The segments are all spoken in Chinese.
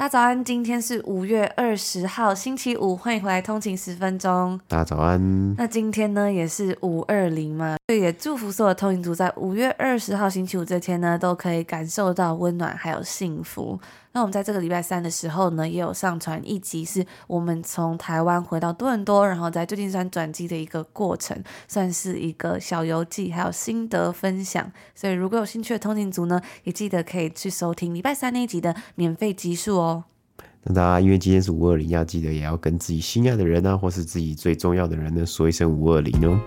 大家早安，今天是五月二十号，星期五，欢迎回来通勤十分钟。大家早安。那今天呢，也是五二零嘛，也祝福所有通勤族在五月二十号星期五这天呢，都可以感受到温暖还有幸福。那我们在这个礼拜三的时候呢，也有上传一集，是我们从台湾回到多伦多，然后在旧金山转机的一个过程，算是一个小游记，还有心得分享。所以如果有兴趣的通勤族呢，也记得可以去收听礼拜三那一集的免费集数哦。那大家因为今天是五二零，要记得也要跟自己心爱的人啊，或是自己最重要的人呢，说一声五二零哦。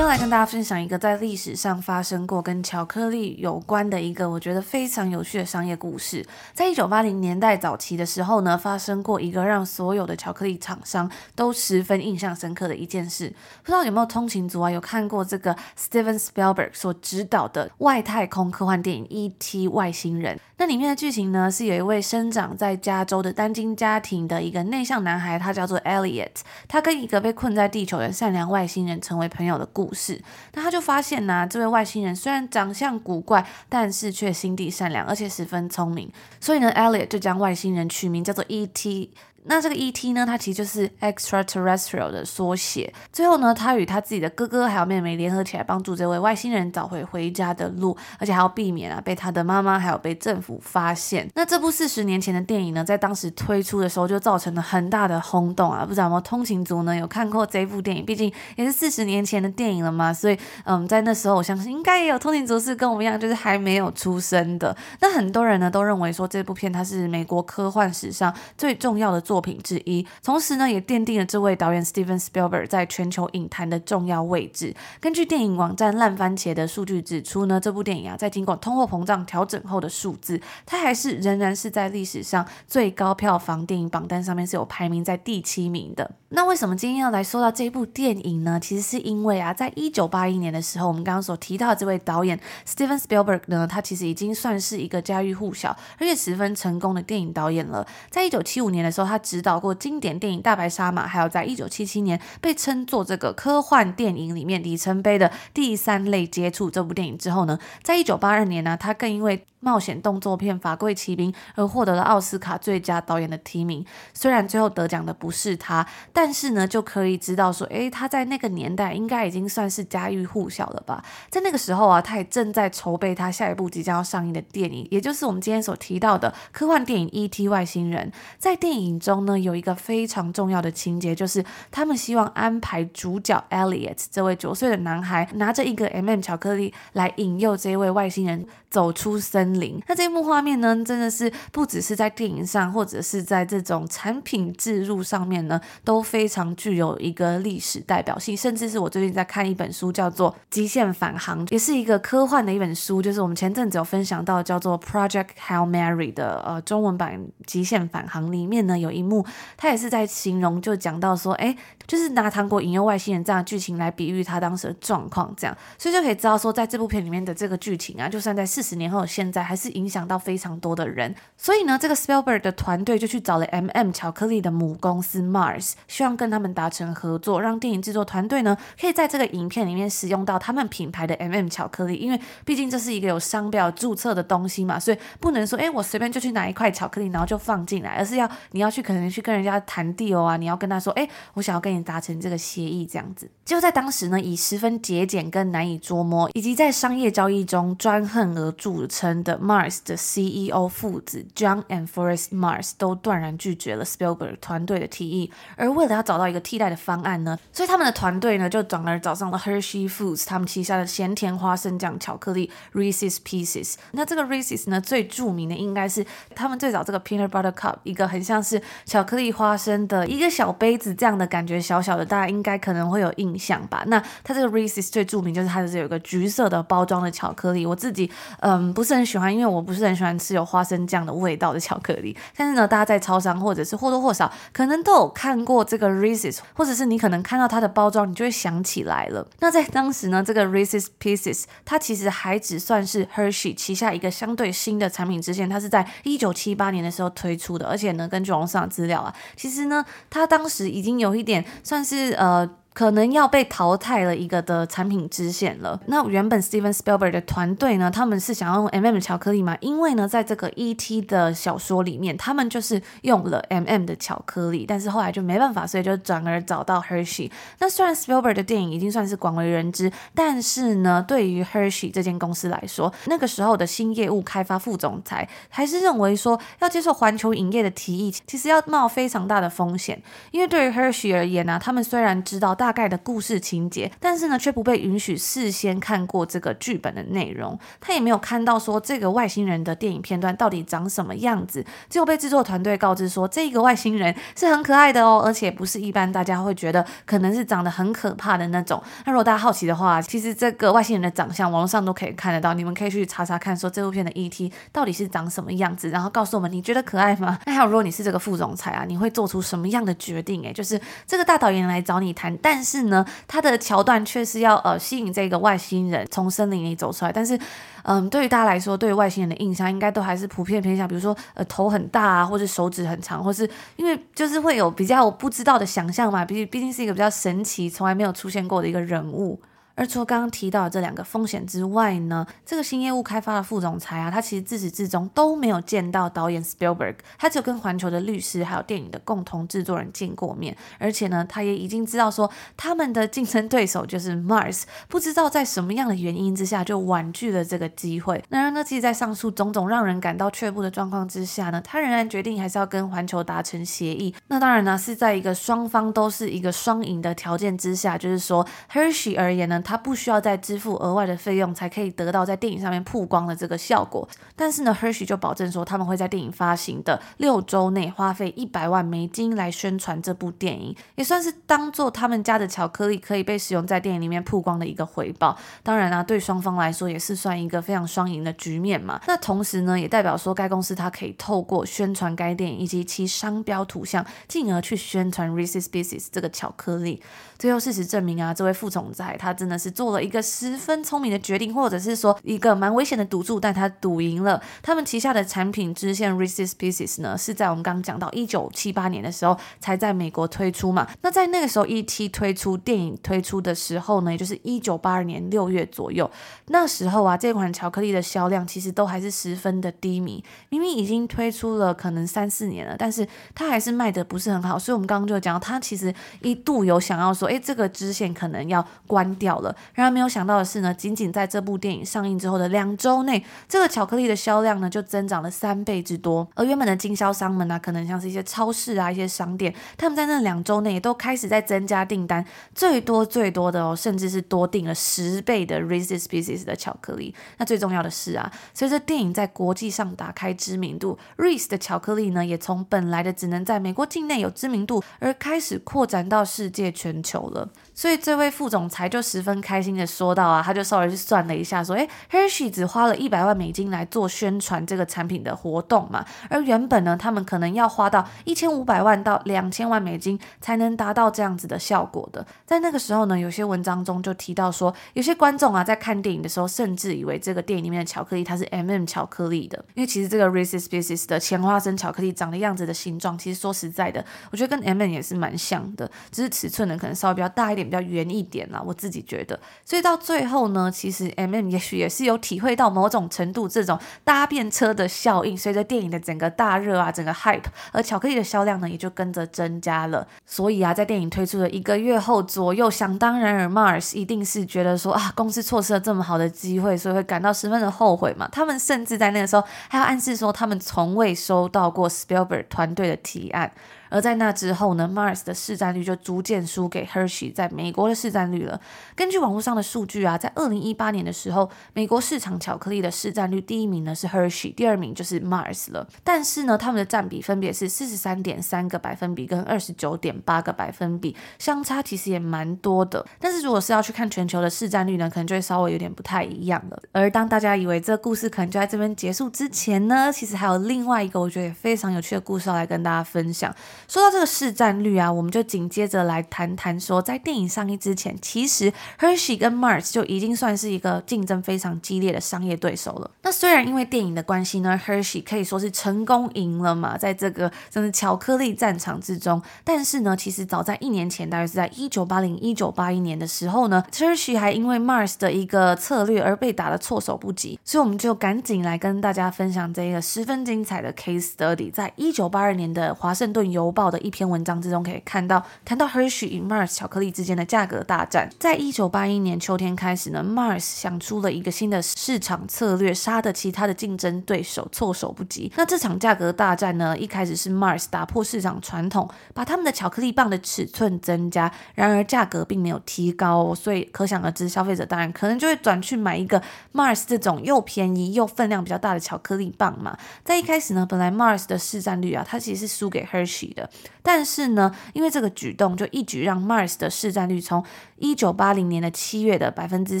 天来跟大家分享一个在历史上发生过跟巧克力有关的一个我觉得非常有趣的商业故事。在一九八零年代早期的时候呢，发生过一个让所有的巧克力厂商都十分印象深刻的一件事。不知道有没有通勤族啊，有看过这个 Steven Spielberg 所执导的外太空科幻电影《E.T. 外星人》？那里面的剧情呢，是有一位生长在加州的单亲家庭的一个内向男孩，他叫做 Elliot，他跟一个被困在地球的善良外星人成为朋友的故。故事，那他就发现呢、这位外星人虽然长相古怪，但是却心地善良，而且十分聪明。所以呢，Elliot 就将外星人取名叫做 E.T。那这个 E.T. 呢，它其实就是 extraterrestrial 的缩写。最后呢，他与他自己的哥哥还有妹妹联合起来，帮助这位外星人找回回家的路，而且还要避免啊被他的妈妈还有被政府发现。那这部四十年前的电影呢，在当时推出的时候就造成了很大的轰动啊！不知道有没有通勤族呢有看过这部电影？毕竟也是四十年前的电影了嘛，所以嗯，在那时候我相信应该也有通勤族是跟我们一样，就是还没有出生的。那很多人呢都认为说这部片它是美国科幻史上最重要的作作品之一，同时呢，也奠定了这位导演 Steven Spielberg 在全球影坛的重要位置。根据电影网站烂番茄的数据指出呢，这部电影啊，在经过通货膨胀调整后的数字，它还是仍然是在历史上最高票房电影榜单上面是有排名在第七名的。那为什么今天要来说到这部电影呢？其实是因为啊，在一九八一年的时候，我们刚刚所提到的这位导演 Steven Spielberg 呢，他其实已经算是一个家喻户晓而且十分成功的电影导演了。在一九七五年的时候，他执导过经典电影《大白鲨嘛》，还有在一九七七年被称作这个科幻电影里面里程碑的第三类接触这部电影之后呢，在一九八二年呢，他更因为冒险动作片《法柜奇兵》而获得了奥斯卡最佳导演的提名。虽然最后得奖的不是他，但是呢，就可以知道说，诶，他在那个年代应该已经算是家喻户晓了吧？在那个时候啊，他也正在筹备他下一部即将要上映的电影，也就是我们今天所提到的科幻电影《E.T. 外星人》。在电影中中呢，有一个非常重要的情节，就是他们希望安排主角 Elliot 这位九岁的男孩拿着一个 M&M 巧克力来引诱这位外星人走出森林。那这一幕画面呢，真的是不只是在电影上，或者是在这种产品置入上面呢，都非常具有一个历史代表性。甚至是我最近在看一本书，叫做《极限返航》，也是一个科幻的一本书。就是我们前阵子有分享到叫做《Project Hail Mary》的呃中文版《极限返航》里面呢，有一幕，他也是在形容，就讲到说，哎，就是拿糖果引诱外星人这样的剧情来比喻他当时的状况，这样，所以就可以知道说，在这部片里面的这个剧情啊，就算在十年后现在。还是影响到非常多的人，所以呢，这个 Spielberg 的团队就去找了 M&M 巧克力的母公司 Mars，希望跟他们达成合作，让电影制作团队呢可以在这个影片里面使用到他们品牌的 M&M 巧克力，因为毕竟这是一个有商标注册的东西嘛，所以不能说哎，我随便就去拿一块巧克力，然后就放进来，而是要你要去可能去跟人家谈 deal 啊，你要跟他说，哎，我想要跟你达成这个协议这样子。就在当时呢，以十分节俭跟难以捉摸，以及在商业交易中专横而组成的。Mars 的 CEO 父子 John and Forrest Mars 都断然拒绝了 Spielberg 团队的提议，而为了要找到一个替代的方案呢，所以他们的团队呢就转而找上了 Hershey Foods 他们旗下的咸甜花生酱巧克力 Reese's Pieces。那这个 Reese's 呢最著名的应该是他们最早这个 Peanut Butter Cup，一个很像是巧克力花生的一个小杯子这样的感觉，小小的，大家应该可能会有印象吧？那它这个 Reese's 最著名就是它是有一个橘色的包装的巧克力，我自己嗯不是很喜欢，因为我不是很喜欢吃有花生酱的味道的巧克力。但是呢，大家在超商或者是或多或少可能都有看过这个 Reese's，或者是你可能看到它的包装，你就会想起来了。那在当时呢，这个 Reese's Pieces 它其实还只算是 Hershey 旗下一个相对新的产品支线，它是在一九七八年的时候推出的，而且呢，根据网上资料啊，其实呢，它当时已经有一点算是呃。可能要被淘汰了一个的产品支线了。那原本 Steven Spielberg 的团队呢，他们是想要用 M&M 巧克力嘛？因为呢，在这个 E.T. 的小说里面，他们就是用了 M&M 的巧克力，但是后来就没办法，所以就转而找到 Hershey。那虽然 Spielberg 的电影已经算是广为人知，但是呢，对于 Hershey 这间公司来说，那个时候的新业务开发副总裁还是认为说，要接受环球影业的提议，其实要冒非常大的风险，因为对于 Hershey 而言呢、啊，他们虽然知道。大概的故事情节，但是呢，却不被允许事先看过这个剧本的内容。他也没有看到说这个外星人的电影片段到底长什么样子，只有被制作团队告知说这个外星人是很可爱的哦，而且不是一般大家会觉得可能是长得很可怕的那种。那如果大家好奇的话，其实这个外星人的长相网络上都可以看得到，你们可以去查查看，说这部片的 ET 到底是长什么样子，然后告诉我们你觉得可爱吗？那还有如果你是这个副总裁啊，你会做出什么样的决定？诶，就是这个大导演来找你谈，但但是呢，他的桥段却是要呃吸引这个外星人从森林里走出来。但是，嗯，对于大家来说，对于外星人的印象应该都还是普遍偏向，比如说呃头很大啊，或者手指很长，或是因为就是会有比较不知道的想象嘛。毕毕竟是一个比较神奇、从来没有出现过的一个人物。而除了刚刚提到的这两个风险之外呢，这个新业务开发的副总裁啊，他其实自始至终都没有见到导演 Spielberg，他只有跟环球的律师还有电影的共同制作人见过面，而且呢，他也已经知道说他们的竞争对手就是 Mars，不知道在什么样的原因之下就婉拒了这个机会。然而呢，其实，在上述种种让人感到却步的状况之下呢，他仍然决定还是要跟环球达成协议。那当然呢，是在一个双方都是一个双赢的条件之下，就是说 Hershey 而言呢。他不需要再支付额外的费用，才可以得到在电影上面曝光的这个效果。但是呢，Hershey 就保证说，他们会在电影发行的六周内花费一百万美金来宣传这部电影，也算是当做他们家的巧克力可以被使用在电影里面曝光的一个回报。当然啊，对双方来说也是算一个非常双赢的局面嘛。那同时呢，也代表说该公司它可以透过宣传该电影以及其商标图像，进而去宣传 Reese's Pieces 这个巧克力。最后事实证明啊，这位副总裁他真的是做了一个十分聪明的决定，或者是说一个蛮危险的赌注，但他赌赢了。他们旗下的产品支线 Reese Pieces 呢，是在我们刚讲到一九七八年的时候才在美国推出嘛。那在那个时候，E.T. 推出电影推出的时候呢，也就是一九八二年六月左右。那时候啊，这款巧克力的销量其实都还是十分的低迷。明明已经推出了可能三四年了，但是它还是卖的不是很好。所以我们刚刚就讲到，它其实一度有想要说。诶，这个支线可能要关掉了。然而没有想到的是呢，仅仅在这部电影上映之后的两周内，这个巧克力的销量呢就增长了三倍之多。而原本的经销商们呢，可能像是一些超市啊、一些商店，他们在那两周内也都开始在增加订单，最多最多的哦，甚至是多订了十倍的 Reese's Pieces 的巧克力。那最重要的是啊，随着电影在国际上打开知名度，Reese 的巧克力呢，也从本来的只能在美国境内有知名度，而开始扩展到世界全球。了，所以这位副总裁就十分开心的说到啊，他就稍微去算了一下，说，诶，Hershey 只花了一百万美金来做宣传这个产品的活动嘛，而原本呢，他们可能要花到一千五百万到两千万美金才能达到这样子的效果的。在那个时候呢，有些文章中就提到说，有些观众啊在看电影的时候，甚至以为这个电影里面的巧克力它是 M&M 巧克力的，因为其实这个 Reese's Pieces 的甜花生巧克力长的样子的形状，其实说实在的，我觉得跟 M&M 也是蛮像的，只是尺寸呢可能稍微比较大一点，比较圆一点啦，我自己觉得。所以到最后呢，其实 M&M 也许也是有体会到某种程度这种搭便车的效应，随着电影的整个大热啊，整个 hype，而巧克力的销量呢也就跟着增加了。所以啊，在电影推出的一个月后左右，想当然尔 Mars 一定是觉得说啊，公司错失了这么好的机会，所以会感到十分的后悔嘛。他们甚至在那个时候还要暗示说，他们从未收到过 Spielberg 团队的提案。而在那之后呢，Mars 的市占率就逐渐输给 Hershey 在美国的市占率了。根据网络上的数据啊，在二零一八年的时候，美国市场巧克力的市占率第一名呢是 Hershey，第二名就是 Mars 了。但是呢，他们的占比分别是四十三点三个百分比跟二十九点八个百分比，相差其实也蛮多的。但是如果是要去看全球的市占率呢，可能就会稍微有点不太一样了。而当大家以为这故事可能就在这边结束之前呢，其实还有另外一个我觉得也非常有趣的故事要来跟大家分享。说到这个市占率啊，我们就紧接着来谈谈说，在电影上映之前，其实 Hershey 跟 Mars 就已经算是一个竞争非常激烈的商业对手了。那虽然因为电影的关系呢，Hershey 可以说是成功赢了嘛，在这个真的巧克力战场之中，但是呢，其实早在一年前，大约是在一九八零一九八一年的时候呢，Hershey 还因为 Mars 的一个策略而被打得措手不及，所以我们就赶紧来跟大家分享这一个十分精彩的 case study。在一九八二年的华盛顿邮报的一篇文章之中，可以看到谈到 Hershey 与 Mars 巧克力之间的价格大战。在一九八一年秋天开始呢，Mars 想出了一个新的市场策略，杀得其他的竞争对手措手不及。那这场价格大战呢，一开始是 Mars 打破市场传统，把他们的巧克力棒的尺寸增加，然而价格并没有提高哦，所以可想而知，消费者当然可能就会转去买一个 Mars 这种又便宜又分量比较大的巧克力棒嘛。在一开始呢，本来 Mars 的市占率啊，它其实是输给 Hershey 的，但是呢，因为这个举动就一举让 Mars 的市占率从一九八零年的七月的百分之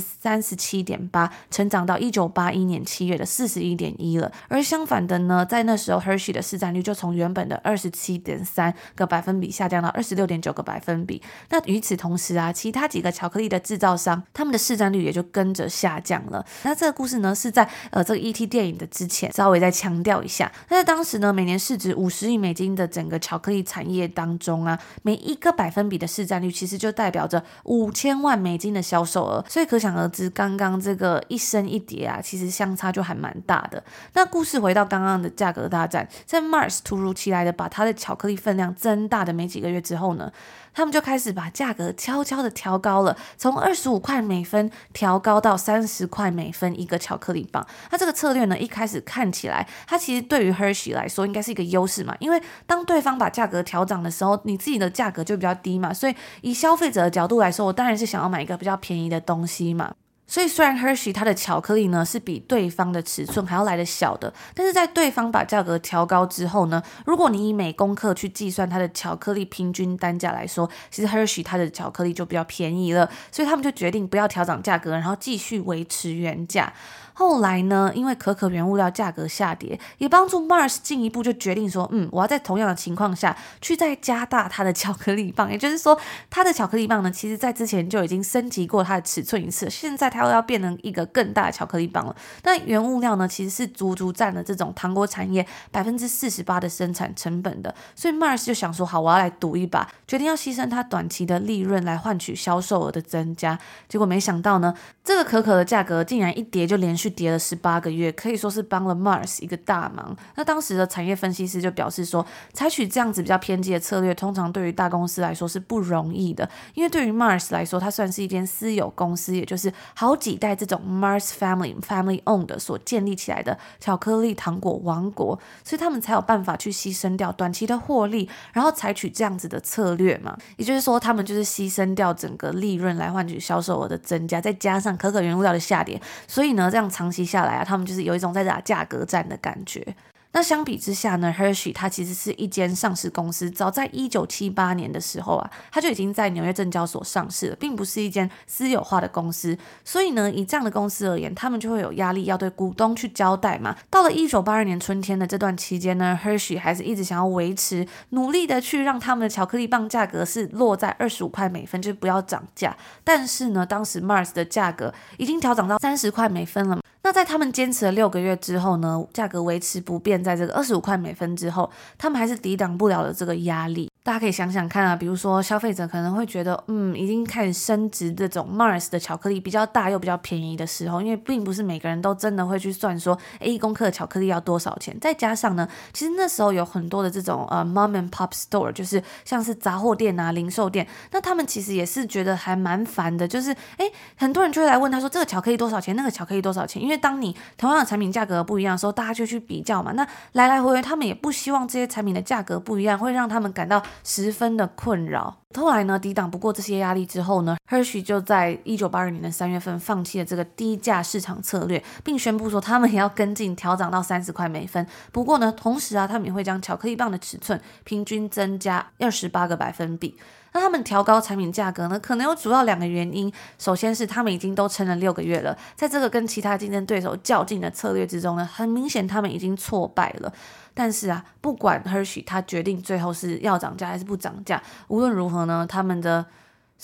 三十七点八，成长到一九八一年七月的四十一点一了。而相反的呢，在那时候，Hershey 的市占率就从原本的二十七点三个百分比下降到二十六点九个百分比。那与此同时啊，其他几个巧克力的制造商，他们的市占率也就跟着下降了。那这个故事呢，是在呃这个 ET 电影的之前稍微再强调一下。那在当时呢，每年市值五十亿美金的整个巧克力产业当中啊，每一个百分比的市占率其实就代表着五。千万美金的销售额，所以可想而知，刚刚这个一升一跌啊，其实相差就还蛮大的。那故事回到刚刚的价格大战，在 Mars 突如其来的把它的巧克力分量增大的没几个月之后呢，他们就开始把价格悄悄的调高了，从二十五块每分调高到三十块每分一个巧克力棒。它这个策略呢，一开始看起来，它其实对于 Hershey 来说应该是一个优势嘛，因为当对方把价格调涨的时候，你自己的价格就比较低嘛，所以以消费者的角度来说，我当然是想要买一个比较便宜的东西嘛。所以，虽然 Hershey 它的巧克力呢是比对方的尺寸还要来的小的，但是在对方把价格调高之后呢，如果你以每公克去计算它的巧克力平均单价来说，其实 Hershey 它的巧克力就比较便宜了，所以他们就决定不要调涨价格，然后继续维持原价。后来呢，因为可可原物料价格下跌，也帮助 Mars 进一步就决定说，嗯，我要在同样的情况下去再加大它的巧克力棒，也就是说，它的巧克力棒呢，其实在之前就已经升级过它的尺寸一次，现在它要变成一个更大的巧克力棒了。那原物料呢，其实是足足占了这种糖果产业百分之四十八的生产成本的，所以 Mars 就想说，好，我要来赌一把，决定要牺牲它短期的利润来换取销售额的增加。结果没想到呢，这个可可的价格竟然一跌就连续。跌了十八个月，可以说是帮了 Mars 一个大忙。那当时的产业分析师就表示说，采取这样子比较偏激的策略，通常对于大公司来说是不容易的，因为对于 Mars 来说，它算是一间私有公司，也就是好好几代这种 Mars Family Family Owned 所建立起来的巧克力糖果王国，所以他们才有办法去牺牲掉短期的获利，然后采取这样子的策略嘛。也就是说，他们就是牺牲掉整个利润来换取销售额的增加，再加上可可原物料的下跌，所以呢，这样。长期下来啊，他们就是有一种在打价格战的感觉。那相比之下呢，Hershey 它其实是一间上市公司，早在一九七八年的时候啊，它就已经在纽约证交所上市了，并不是一间私有化的公司。所以呢，以这样的公司而言，他们就会有压力要对股东去交代嘛。到了一九八二年春天的这段期间呢，Hershey 还是一直想要维持，努力的去让他们的巧克力棒价格是落在二十五块每分，就是不要涨价。但是呢，当时 Mars 的价格已经调涨到三十块每分了嘛。那在他们坚持了六个月之后呢，价格维持不变，在这个二十五块每分之后，他们还是抵挡不了了这个压力。大家可以想想看啊，比如说消费者可能会觉得，嗯，已经开始升值这种 Mars 的巧克力比较大又比较便宜的时候，因为并不是每个人都真的会去算说，诶，一公克的巧克力要多少钱。再加上呢，其实那时候有很多的这种呃 mom and pop store，就是像是杂货店啊、零售店，那他们其实也是觉得还蛮烦的，就是诶，很多人就会来问他说，这个巧克力多少钱？那个巧克力多少钱？因为当你同样的产品价格不一样的时候，大家就去比较嘛。那来来回回，他们也不希望这些产品的价格不一样，会让他们感到。十分的困扰。后来呢，抵挡不过这些压力之后呢，Hershey 就在一九八二年的三月份放弃了这个低价市场策略，并宣布说他们也要跟进调涨到三十块每分。不过呢，同时啊，他们也会将巧克力棒的尺寸平均增加二十八个百分比。那他们调高产品价格呢，可能有主要两个原因。首先是他们已经都撑了六个月了，在这个跟其他竞争对手较劲的策略之中呢，很明显他们已经挫败了。但是啊，不管 Hershey 他决定最后是要涨价还是不涨价，无论如何呢，他们的。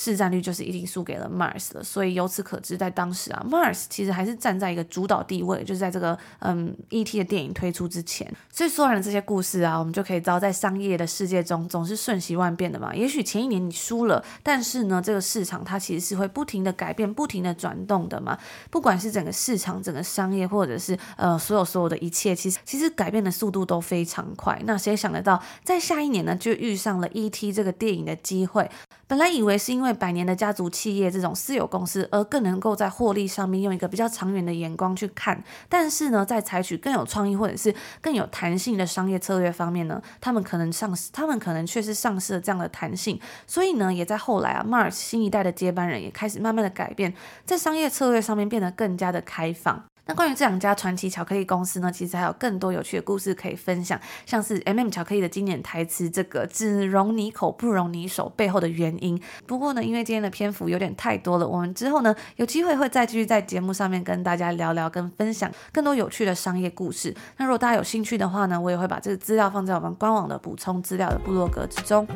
市占率就是一定输给了 Mars 了，所以由此可知，在当时啊，Mars 其实还是站在一个主导地位，就是在这个嗯 E.T. 的电影推出之前。所以说完了这些故事啊，我们就可以知道，在商业的世界中总是瞬息万变的嘛。也许前一年你输了，但是呢，这个市场它其实是会不停的改变、不停的转动的嘛。不管是整个市场、整个商业，或者是呃所有所有的一切，其实其实改变的速度都非常快。那谁想得到，在下一年呢，就遇上了 E.T. 这个电影的机会？本来以为是因为百年的家族企业这种私有公司，而更能够在获利上面用一个比较长远的眼光去看。但是呢，在采取更有创意或者是更有弹性的商业策略方面呢，他们可能丧失，他们可能确实丧失了这样的弹性。所以呢，也在后来啊，Mars 新一代的接班人也开始慢慢的改变，在商业策略上面变得更加的开放。那关于这两家传奇巧克力公司呢，其实还有更多有趣的故事可以分享，像是 M&M 巧克力的经典台词“这个只容你口，不容你手”背后的原因。不过呢，因为今天的篇幅有点太多了，我们之后呢有机会会再继续在节目上面跟大家聊聊，跟分享更多有趣的商业故事。那如果大家有兴趣的话呢，我也会把这个资料放在我们官网的补充资料的部落格之中。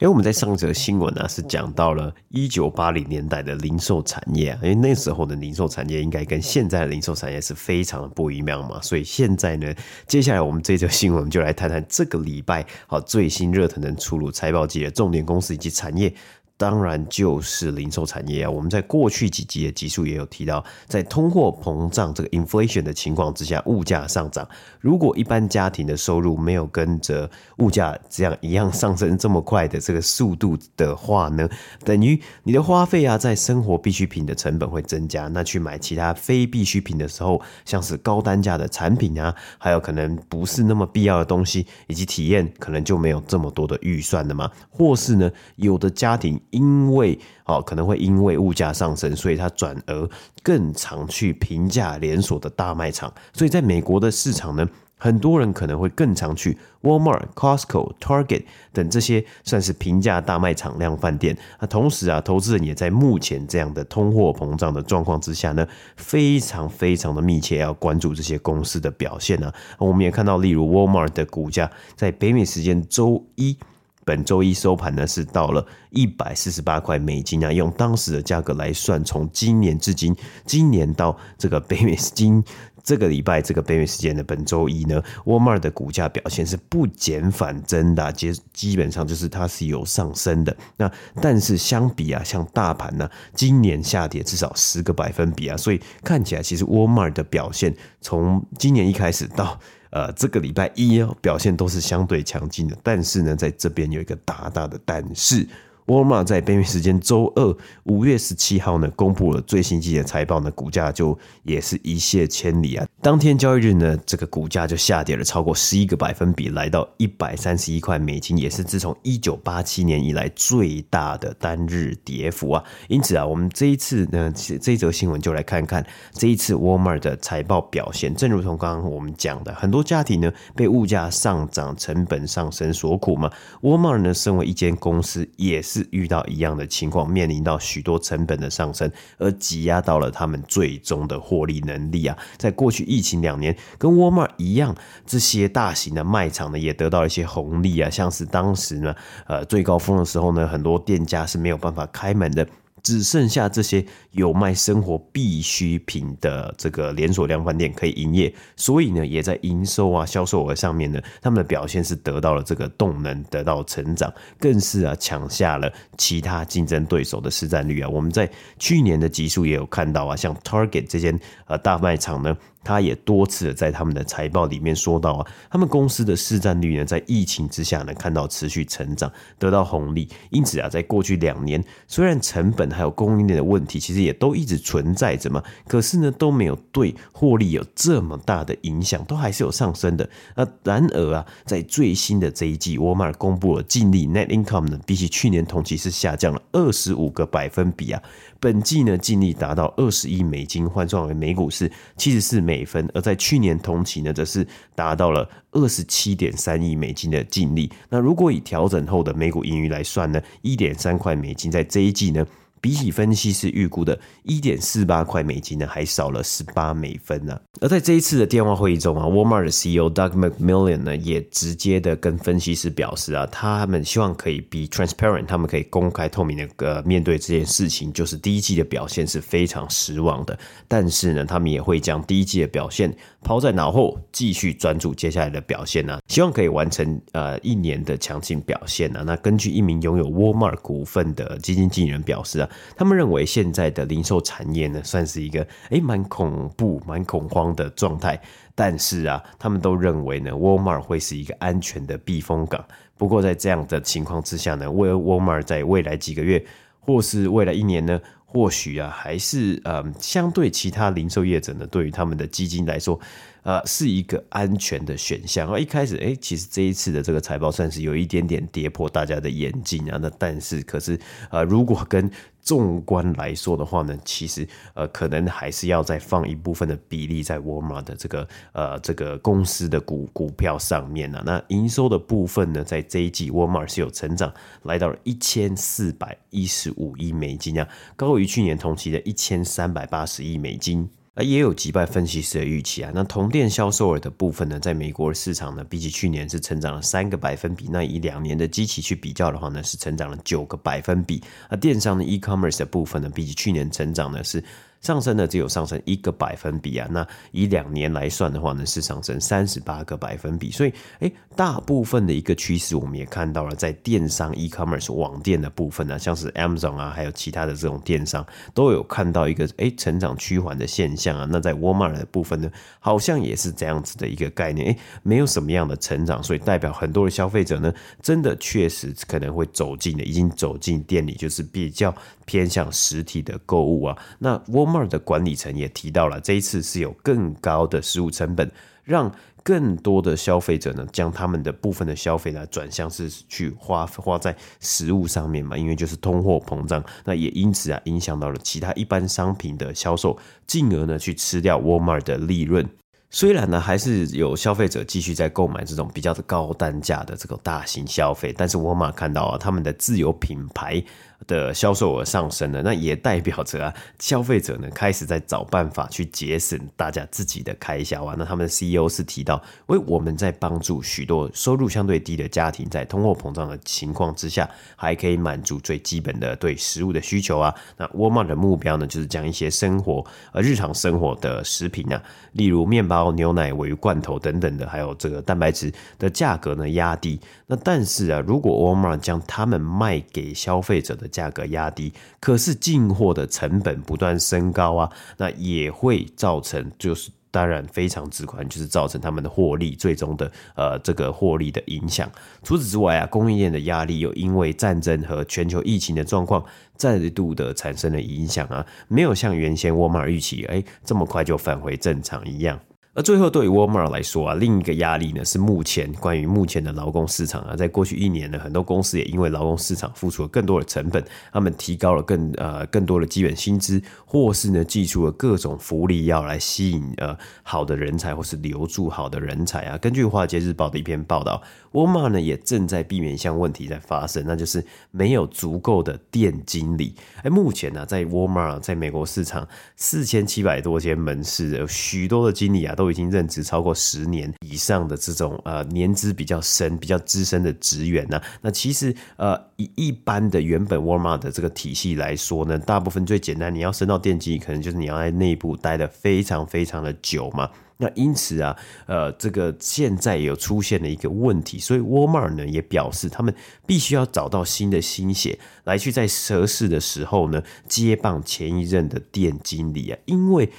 因为我们在上则新闻呢、啊，是讲到了一九八零年代的零售产业啊，因为那时候的零售产业应该跟现在的零售产业是非常的不一样嘛，所以现在呢，接下来我们这则新闻就来谈谈这个礼拜好最新热腾腾出炉财报季的重点公司以及产业。当然就是零售产业啊！我们在过去几集的集数也有提到，在通货膨胀这个 inflation 的情况之下，物价上涨。如果一般家庭的收入没有跟着物价这样一样上升这么快的这个速度的话呢，等于你的花费啊，在生活必需品的成本会增加。那去买其他非必需品的时候，像是高单价的产品啊，还有可能不是那么必要的东西，以及体验，可能就没有这么多的预算了嘛。或是呢，有的家庭。因为哦，可能会因为物价上升，所以他转而更常去平价连锁的大卖场。所以在美国的市场呢，很多人可能会更常去 Walmart、Costco、Target 等这些算是平价大卖场量贩店。那同时啊，投资人也在目前这样的通货膨胀的状况之下呢，非常非常的密切要关注这些公司的表现呢。我们也看到，例如 Walmart 的股价在北美时间周一。本周一收盘呢，是到了一百四十八块美金啊，用当时的价格来算，从今年至今，今年到这个北美今 这个礼拜这个北美时间的本周一呢，沃尔玛的股价表现是不减反增的，基基本上就是它是有上升的。那但是相比啊，像大盘呢，今年下跌至少十个百分比啊，所以看起来其实沃尔玛的表现从今年一开始到。呃，这个礼拜一哦表现都是相对强劲的，但是呢，在这边有一个大大的但是。沃尔玛在北美时间周二五月十七号呢，公布了最新季的财报呢，股价就也是一泻千里啊。当天交易日呢，这个股价就下跌了超过十一个百分比，来到一百三十一块美金，也是自从一九八七年以来最大的单日跌幅啊。因此啊，我们这一次呢，这一则新闻就来看看这一次沃尔玛的财报表现。正如同刚刚我们讲的，很多家庭呢被物价上涨、成本上升所苦嘛。沃尔玛呢，身为一间公司，也是。是遇到一样的情况，面临到许多成本的上升，而挤压到了他们最终的获利能力啊！在过去疫情两年，跟沃尔玛一样，这些大型的卖场呢，也得到一些红利啊，像是当时呢，呃，最高峰的时候呢，很多店家是没有办法开门的。只剩下这些有卖生活必需品的这个连锁量贩店可以营业，所以呢，也在营收啊、销售额上面呢，他们的表现是得到了这个动能，得到成长，更是啊抢下了其他竞争对手的市占率啊。我们在去年的集数也有看到啊，像 Target 这间呃大卖场呢。他也多次在他们的财报里面说到啊，他们公司的市占率呢，在疫情之下呢，看到持续成长，得到红利。因此啊，在过去两年，虽然成本还有供应链的问题，其实也都一直存在着嘛，可是呢，都没有对获利有这么大的影响，都还是有上升的。那然而啊，在最新的这一季，沃尔玛公布了净利 net income 呢，比起去年同期是下降了二十五个百分比啊。本季呢，净利达到二十亿美金，换算为每股是七十四美分；而在去年同期呢，则是达到了二十七点三亿美金的净利。那如果以调整后的每股盈余来算呢，一点三块美金，在这一季呢。比起分析师预估的1.48块美金呢，还少了18美分呢。而在这一次的电话会议中啊，Walmart 的 CEO Doug McMillan 呢，也直接的跟分析师表示啊，他们希望可以 be transparent，他们可以公开透明的呃面对这件事情，就是第一季的表现是非常失望的。但是呢，他们也会将第一季的表现抛在脑后，继续专注接下来的表现呢，希望可以完成呃一年的强劲表现呢。那根据一名拥有 Walmart 股份的基金经理人表示啊。他们认为现在的零售产业呢，算是一个诶蛮恐怖、蛮恐慌的状态。但是啊，他们都认为呢，沃尔玛会是一个安全的避风港。不过在这样的情况之下呢，沃沃尔玛在未来几个月，或是未来一年呢，或许啊，还是呃，相对其他零售业者呢，对于他们的基金来说。呃，是一个安全的选项。而一开始，哎，其实这一次的这个财报算是有一点点跌破大家的眼镜啊。那但是，可是，呃，如果跟纵观来说的话呢，其实，呃，可能还是要再放一部分的比例在沃尔玛的这个，呃，这个公司的股股票上面呢、那营收的部分呢，在这一季沃尔玛是有成长，来到了一千四百一十五亿美金啊，高于去年同期的一千三百八十亿美金。啊，也有击败分析师的预期啊。那同店销售额的部分呢，在美国市场呢，比起去年是成长了三个百分比。那以两年的基期去比较的话呢，是成长了九个百分比。那电商的 e-commerce 的部分呢，比起去年成长呢是。上升呢，只有上升一个百分比啊。那以两年来算的话呢，是上升三十八个百分比。所以，哎，大部分的一个趋势，我们也看到了，在电商 e-commerce 网店的部分呢，像是 Amazon 啊，还有其他的这种电商，都有看到一个哎成长趋缓的现象啊。那在 Walmart 的部分呢，好像也是这样子的一个概念，哎，没有什么样的成长，所以代表很多的消费者呢，真的确实可能会走进的，已经走进店里，就是比较偏向实体的购物啊。那 Walmart 的管理层也提到了，这一次是有更高的食物成本，让更多的消费者呢，将他们的部分的消费呢转向是去花花在食物上面嘛，因为就是通货膨胀，那也因此啊影响到了其他一般商品的销售，进而呢去吃掉 Walmart 的利润。虽然呢，还是有消费者继续在购买这种比较的高单价的这个大型消费，但是沃尔玛看到啊，他们的自有品牌的销售额上升了，那也代表着啊，消费者呢开始在找办法去节省大家自己的开销啊。那他们 CEO 是提到，为我们在帮助许多收入相对低的家庭，在通货膨胀的情况之下，还可以满足最基本的对食物的需求啊。那沃尔玛的目标呢，就是将一些生活呃日常生活的食品啊，例如面包。牛奶、鮪鱼罐头等等的，还有这个蛋白质的价格呢压低。那但是啊，如果沃尔玛将他们卖给消费者的价格压低，可是进货的成本不断升高啊，那也会造成就是。当然非常直观，就是造成他们的获利最终的呃这个获利的影响。除此之外啊，供应链的压力又因为战争和全球疫情的状况再度的产生了影响啊，没有像原先沃尔玛预期哎这么快就返回正常一样。而最后，对于沃尔玛来说啊，另一个压力呢是目前关于目前的劳工市场啊，在过去一年呢，很多公司也因为劳工市场付出了更多的成本，他们提高了更呃更多的基本薪资，或是呢寄出了各种福利要来吸引呃好的人才，或是留住好的人才啊。根据华尔街日报的一篇报道，沃尔玛呢也正在避免一项问题在发生，那就是没有足够的店经理。哎，目前呢，在沃尔玛在美国市场四千七百多间门市，有许多的经理啊都。都已经任职超过十年以上的这种呃年资比较深、比较资深的职员呢、那其实呃以一般的原本 Walmart 的这个体系来说呢，大部分最简单，你要升到店经理，可能就是你要在内部待得非常非常的久嘛。那因此啊，呃，这个现在有出现了一个问题，所以 Walmart 呢也表示，他们必须要找到新的新血来去在合适的时候呢接棒前一任的店经理啊，因为。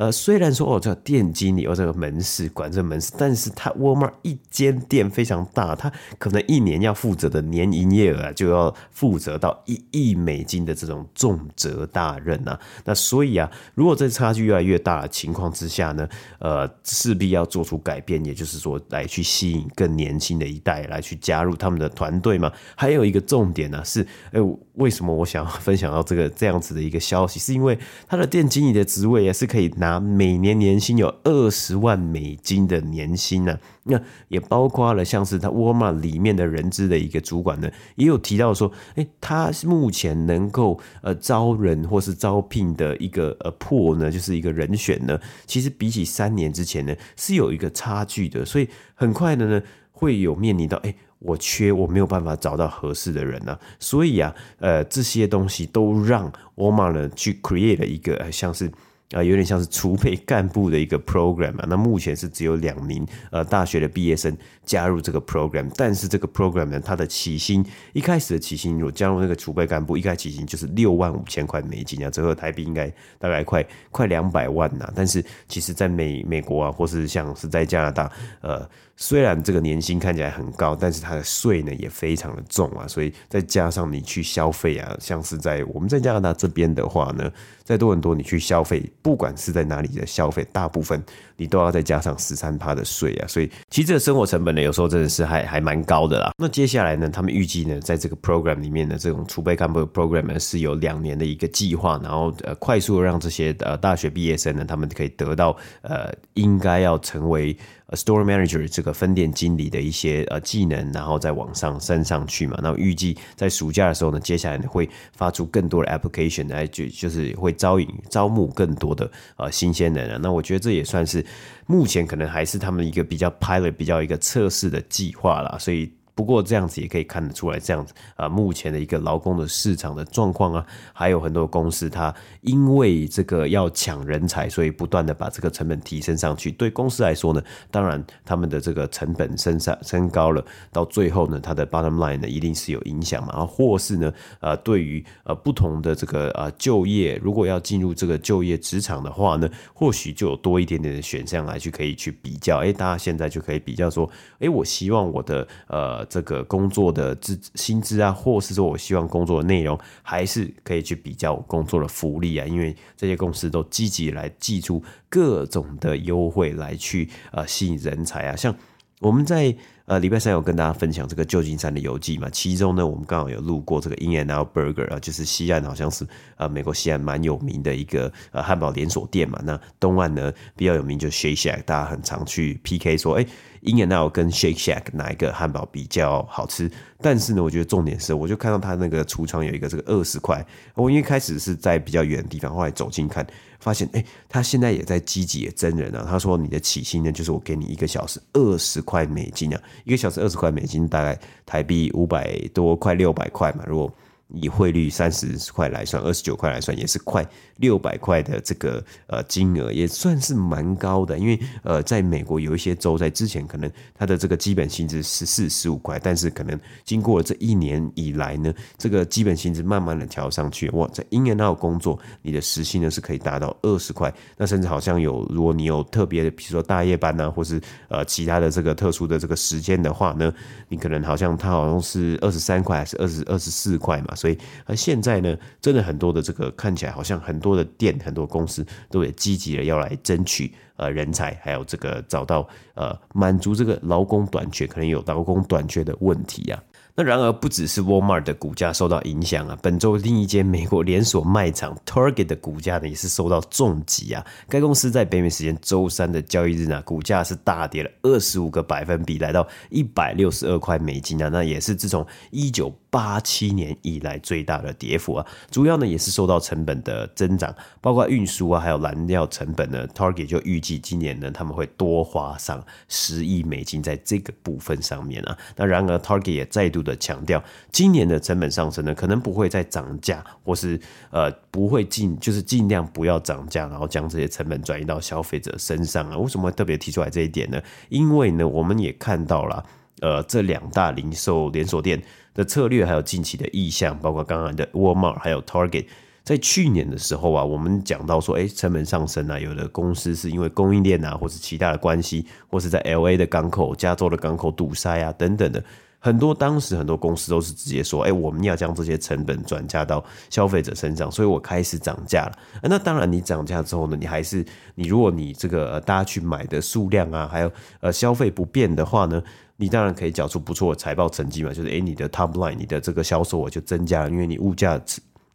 呃，虽然说哦，这个店经理哦，这个门市管这个门市，但是他沃尔玛一间店非常大，他可能一年要负责的年营业额啊，就要负责到一亿美金的这种重责大任啊。那所以啊，如果这差距越来越大的情况之下呢，呃，势必要做出改变，也就是说，来去吸引更年轻的一代来去加入他们的团队嘛。还有一个重点呢、是，哎，为什么我想要分享到这个这样子的一个消息，是因为他的店经理的职位也是可以拿。每年年薪有二十万美金的年薪呢、那也包括了像是他沃尔玛里面的人资的一个主管呢，也有提到说，哎，他目前能够呃招人或是招聘的一个呃 p 呢，就是一个人选呢，其实比起三年之前呢是有一个差距的，所以很快的呢会有面临到，哎，我缺我没有办法找到合适的人呢、所以啊，呃这些东西都让沃尔玛呢去 create 了一个呃像是。啊，有点像是储备干部的一个 program 啊。那目前是只有两名呃大学的毕业生加入这个 program，但是这个 program 呢，它的起薪一开始的起薪，如果加入那个储备干部，一开始起薪就是六万五千块美金啊，折合台币应该大概快快两百万呐。但是其实在美美国啊，或是像是在加拿大，呃。虽然这个年薪看起来很高，但是它的税呢也非常的重啊，所以再加上你去消费啊，像是在我们在加拿大这边的话呢，在多伦多你去消费，不管是在哪里的消费，大部分你都要再加上十三趴的税啊，所以其实这个生活成本呢，有时候真的是还还蛮高的啦。那接下来呢，他们预计呢，在这个 program 里面的这种储备干部 program 呢，是有两年的一个计划，然后呃，快速的让这些呃大学毕业生呢，他们可以得到呃，应该要成为。Store Manager 这个分店经理的一些呃技能，然后再往上升上去嘛。那预计在暑假的时候呢，接下来会发出更多的 application 来就就是会招引招募更多的呃新鲜人啊。那我觉得这也算是目前可能还是他们一个比较 pilot 比较一个测试的计划啦，所以。不过这样子也可以看得出来，这样子啊，目前的一个劳工的市场的状况啊，还有很多公司，它因为这个要抢人才，所以不断的把这个成本提升上去。对公司来说呢，当然他们的这个成本升上升高了，到最后呢，它的 bottom line 呢一定是有影响嘛。啊，或是呢，呃，对于呃不同的这个呃就业，如果要进入这个就业职场的话呢，或许就有多一点点的选项来去可以去比较。哎，大家现在就可以比较说，哎，我希望我的呃。这个工作的资薪资啊，或是说我希望工作的内容，还是可以去比较工作的福利啊，因为这些公司都积极来寄出各种的优惠来去呃吸引人才啊，像我们在。呃，礼拜三有跟大家分享这个旧金山的游记嘛，其中呢，我们刚好有路过这个 In-N-Out Burger 啊，就是西岸好像是呃美国西岸蛮有名的一个呃汉堡连锁店嘛。那东岸呢比较有名就 Shake Shack，大家很常去 PK 说，哎，In-N-Out 跟 Shake Shack 哪一个汉堡比较好吃？但是呢，我觉得重点是，我就看到他那个橱窗有一个这个二十块，我因为开始是在比较远的地方，后来走近看。发现哎，他现在也在积极的征人啊。他说：“你的起薪呢，就是我给你一个小时二十块美金啊，一个小时二十块美金，大概台币五百多，块六百块嘛。如果以汇率三十块来算，二十九块来算，也是快六百块的这个呃金额，也算是蛮高的。因为呃，在美国有一些州在之前可能它的这个基本薪资十四、十五块，但是可能经过这一年以来呢，这个基本薪资慢慢的调上去。哇，在 In-N-Out 工作，你的时薪呢是可以达到二十块。那甚至好像有，如果你有特别的，比如说大夜班啊，或是呃其他的这个特殊的这个时间的话呢，你可能好像它好像是二十三块还是二十二十四块嘛。所以，而现在呢，真的很多的这个看起来好像很多的店、很多公司都也积极的要来争取呃人才，还有这个找到呃满足这个劳工短缺，可能有劳工短缺的问题啊。那然而不只是 Walmart 的股价受到影响啊，本周另一间美国连锁卖场 Target 的股价呢也是受到重击啊。该公司在北美时间周三的交易日呢，股价是大跌了二十五个百分比，来到一百六十二块美金啊。那也是自从一九八七年以来最大的跌幅啊。主要呢也是受到成本的增长，包括运输啊，还有燃料成本呢。Target 就预计今年呢他们会多花上十亿美金在这个部分上面啊。那然而 Target 也再度的强调，今年的成本上升呢，可能不会再涨价，或是呃不会尽就是尽量不要涨价，然后将这些成本转移到消费者身上啊。为什么会特别提出来这一点呢？因为呢，我们也看到了，呃，这两大零售连锁店的策略，还有近期的意向，包括刚刚的 Walmart 还有 Target，在去年的时候啊，我们讲到说，哎，成本上升啊，有的公司是因为供应链啊，或是其他的关系，或是在 LA 的港口、加州的港口堵塞啊等等的。很多当时很多公司都是直接说，哎，我们要将这些成本转嫁到消费者身上，所以我开始涨价了。那当然，你涨价之后呢，你还是你如果你这个大家去买的数量啊，还有呃消费不变的话呢，你当然可以缴出不错的财报成绩嘛，就是哎，你的 top line 你的这个销售额就增加了，因为你物价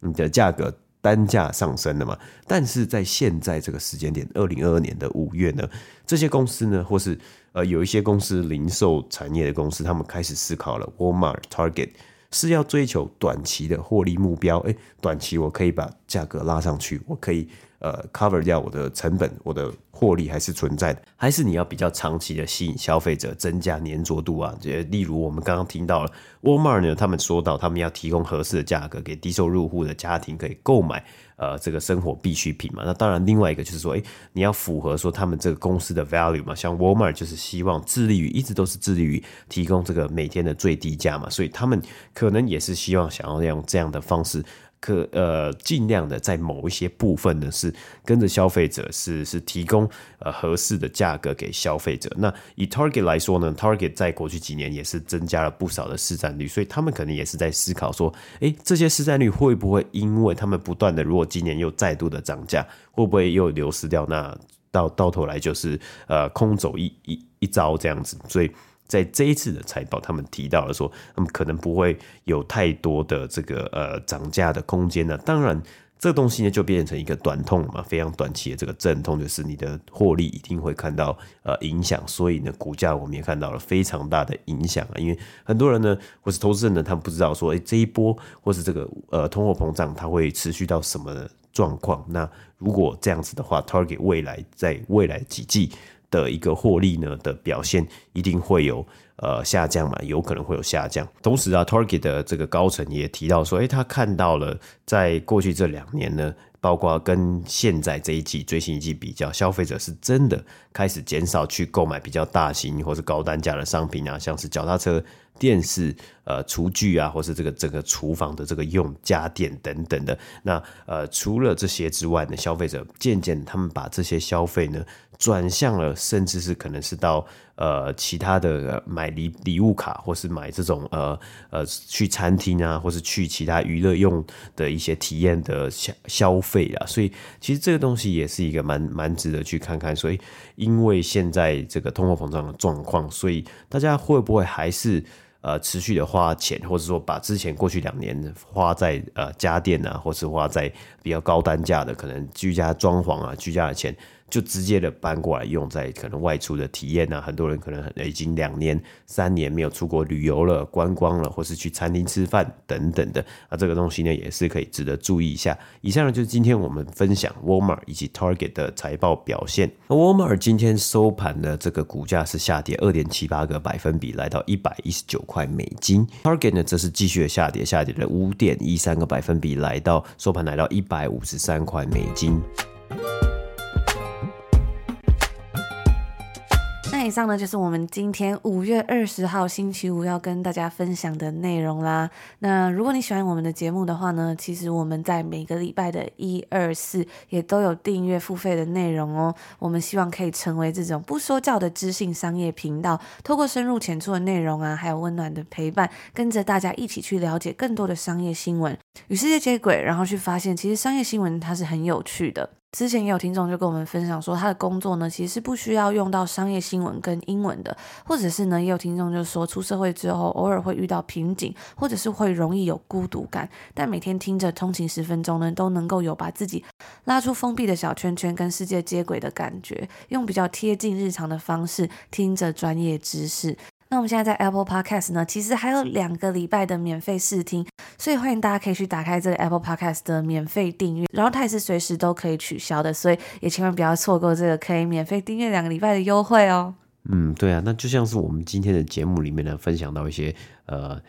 你的价格单价上升了嘛。但是在现在这个时间点，二零二二年的五月呢，这些公司呢，或是呃，有一些公司，零售产业的公司，他们开始思考了。Walmart、Target 是要追求短期的获利目标。诶，短期我可以把价格拉上去，我可以呃 cover 掉我的成本，我的获利还是存在的。还是你要比较长期的吸引消费者，增加粘着度啊？这例如我们刚刚听到了 Walmart 呢，他们说到他们要提供合适的价格给低收入户的家庭可以购买。呃，这个生活必需品嘛，那当然，另外一个就是说，诶，你要符合说他们这个公司的 value 嘛，像 Walmart 就是希望致力于，一直都是致力于提供这个每天的最低价嘛，所以他们可能也是希望想要用这样的方式。可呃，尽量的在某一些部分呢，是跟着消费者是是提供呃合适的价格给消费者。那以 Target 来说呢，Target 在过去几年也是增加了不少的市占率，所以他们可能也是在思考说，诶，这些市占率会不会因为他们不断的，如果今年又再度的涨价，会不会又流失掉？那到到头来就是呃空走一一一遭这样子，所以。在这一次的财报，他们提到了说，他们可能不会有太多的这个呃涨价的空间呢。当然，这东西呢就变成一个短痛嘛，非常短期的这个阵痛，就是你的获利一定会看到呃影响。所以呢，股价我们也看到了非常大的影响啊。因为很多人呢，或是投资人呢，他们不知道说，哎，这一波或是这个呃通货膨胀，它会持续到什么状况？那如果这样子的话，Target 未来在未来几季。的一个获利呢的表现一定会有呃下降嘛，有可能会有下降。同时啊，Target 的这个高层也提到说，诶，他看到了在过去这两年呢，包括跟现在这一季最新一季比较，消费者是真的开始减少去购买比较大型或是高单价的商品啊，像是脚踏车。电视、呃，厨具啊，或是这个整个厨房的这个用家电等等的。那呃，除了这些之外呢，消费者渐渐他们把这些消费呢转向了，甚至是可能是到呃其他的买礼礼物卡，或是买这种呃呃去餐厅啊，或是去其他娱乐用的一些体验的消消费啊。所以其实这个东西也是一个蛮蛮值得去看看。所以因为现在这个通货膨胀的状况，所以大家会不会还是？呃，持续的花钱，或者说把之前过去两年花在呃家电啊，或是花在比较高单价的可能居家装潢啊、居家的钱。就直接的搬过来用在可能外出的体验啊，很多人可能已经两年、三年没有出国旅游了、观光了，或是去餐厅吃饭等等的，那这个东西呢也是可以值得注意一下。以上呢就是今天我们分享 Walmart 以及 Target 的财报表现。Walmart 今天收盘的这个股价是下跌二点七八个百分比，来到一百一十九块美金。Target 呢则是继续的下跌，下跌了五点一三个百分比，来到收盘来到一百五十三块美金。以上呢就是我们今天五月二十号星期五要跟大家分享的内容啦。那如果你喜欢我们的节目的话呢，其实我们在每个礼拜的一二四也都有订阅付费的内容哦。我们希望可以成为这种不说教的知性商业频道，透过深入浅出的内容啊，还有温暖的陪伴，跟着大家一起去了解更多的商业新闻，与世界接轨，然后去发现其实商业新闻它是很有趣的。之前也有听众就跟我们分享说，他的工作呢其实是不需要用到商业新闻跟英文的，或者是呢也有听众就说，出社会之后偶尔会遇到瓶颈，或者是会容易有孤独感，但每天听着通勤十分钟呢，都能够有把自己拉出封闭的小圈圈，跟世界接轨的感觉，用比较贴近日常的方式听着专业知识。那我们现在在 Apple Podcast 呢，其实还有两个礼拜的免费试听，所以欢迎大家可以去打开这个 Apple Podcast 的免费订阅，然后它也是随时都可以取消的，所以也千万不要错过这个可以免费订阅两个礼拜的优惠哦。嗯，对啊，那就像是我们今天的节目里面呢，分享到一些呃。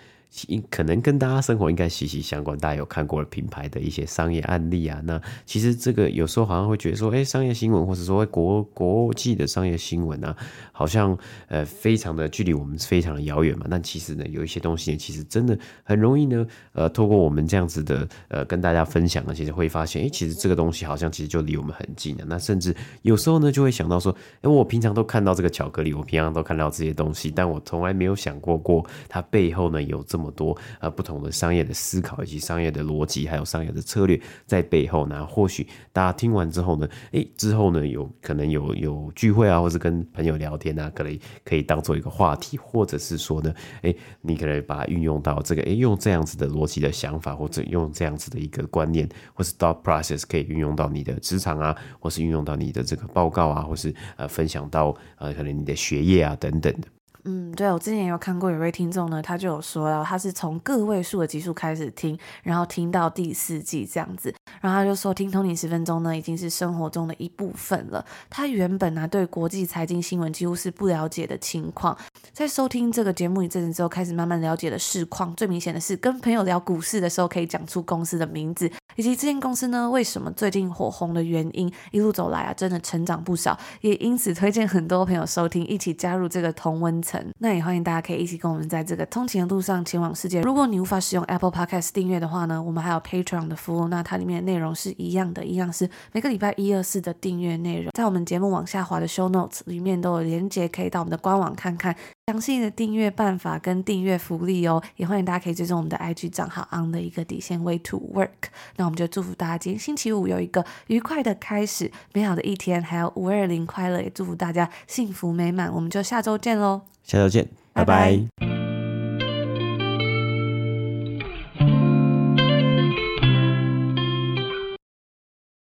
可能跟大家生活应该息息相关，大家有看过的品牌的一些商业案例啊。那其实这个有时候好像会觉得说，哎，商业新闻或者说国国际的商业新闻啊，好像呃非常的距离我们非常的遥远嘛。但其实呢，有一些东西呢，其实真的很容易呢，呃，透过我们这样子的呃跟大家分享呢，其实会发现，哎，其实这个东西好像其实就离我们很近了。那甚至有时候呢，就会想到说，哎，我平常都看到这个巧克力，我平常都看到这些东西，但我从来没有想过过它背后呢有这这么。多呃不同的商业的思考以及商业的逻辑，还有商业的策略在背后呢。或许大家听完之后呢，诶，之后呢有可能有有聚会啊，或是跟朋友聊天啊，可能可以当做一个话题，或者是说呢，诶，你可能把它运用到这个，诶，用这样子的逻辑的想法，或者用这样子的一个观念，或是 thought process 可以运用到你的职场啊，或是运用到你的这个报告啊，或是呃分享到呃可能你的学业啊等等的。嗯，对，我之前也有看过有位听众呢，他就有说到，他是从个位数的集数开始听，然后听到第四季这样子，然后他就说听通灵十分钟呢，已经是生活中的一部分了。他原本呢、啊、对国际财经新闻几乎是不了解的情况，在收听这个节目一阵子之后，开始慢慢了解了市况。最明显的是，跟朋友聊股市的时候，可以讲出公司的名字，以及这间公司呢为什么最近火红的原因。一路走来啊，真的成长不少，也因此推荐很多朋友收听，一起加入这个同温层。那也欢迎大家可以一起跟我们在这个通勤的路上前往世界。如果你无法使用 Apple Podcast 订阅的话呢，我们还有 Patreon 的服务，那它里面的内容是一样的，一样是每个礼拜一、二、四的订阅内容，在我们节目往下滑的 Show Notes 里面都有连结，可以到我们的官网看看详细的订阅办法跟订阅福利哦。也欢迎大家可以追踪我们的 IG 账号 On 的一个底线 Way to Work。那我们就祝福大家今天星期五有一个愉快的开始，美好的一天，还有五二零快乐，也祝福大家幸福美满。我们就下周见喽。下周见，拜拜。